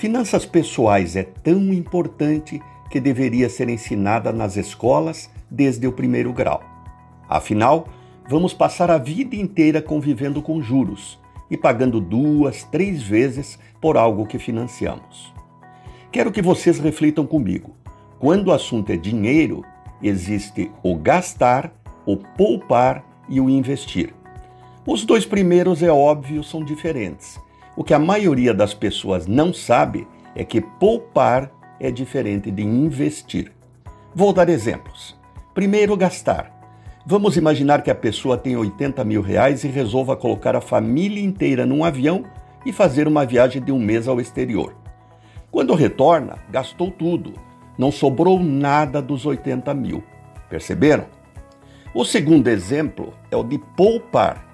Finanças pessoais é tão importante que deveria ser ensinada nas escolas desde o primeiro grau. Afinal, vamos passar a vida inteira convivendo com juros e pagando duas, três vezes por algo que financiamos. Quero que vocês reflitam comigo. Quando o assunto é dinheiro, existe o gastar, o poupar e o investir. Os dois primeiros, é óbvio, são diferentes o que a maioria das pessoas não sabe é que poupar é diferente de investir. Vou dar exemplos. Primeiro, gastar. Vamos imaginar que a pessoa tem 80 mil reais e resolva colocar a família inteira num avião e fazer uma viagem de um mês ao exterior. Quando retorna, gastou tudo. Não sobrou nada dos 80 mil. Perceberam? O segundo exemplo é o de poupar.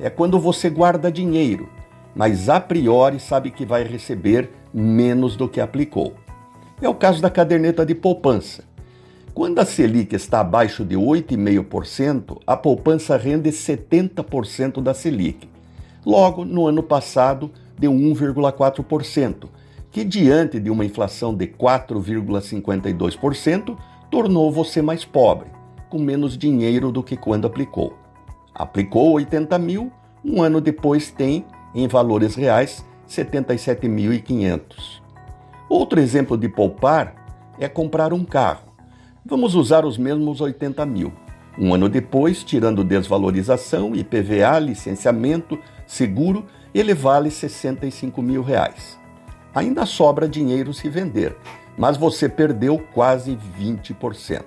É quando você guarda dinheiro mas a priori sabe que vai receber menos do que aplicou. É o caso da caderneta de poupança. Quando a Selic está abaixo de 8,5%, a poupança rende 70% da Selic. Logo, no ano passado, deu 1,4%, que diante de uma inflação de 4,52%, tornou você mais pobre, com menos dinheiro do que quando aplicou. Aplicou 80 mil, um ano depois tem em valores reais, 77.500. Outro exemplo de poupar é comprar um carro. Vamos usar os mesmos 80 mil. Um ano depois, tirando desvalorização, IPVA, licenciamento, seguro, ele vale 65 mil reais. Ainda sobra dinheiro se vender, mas você perdeu quase 20%.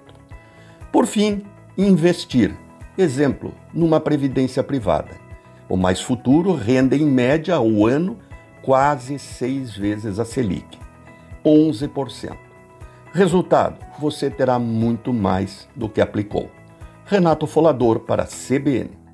Por fim, investir. Exemplo, numa previdência privada. O mais futuro rende em média ao ano quase seis vezes a Selic, 11%. Resultado: você terá muito mais do que aplicou. Renato Folador para CBN.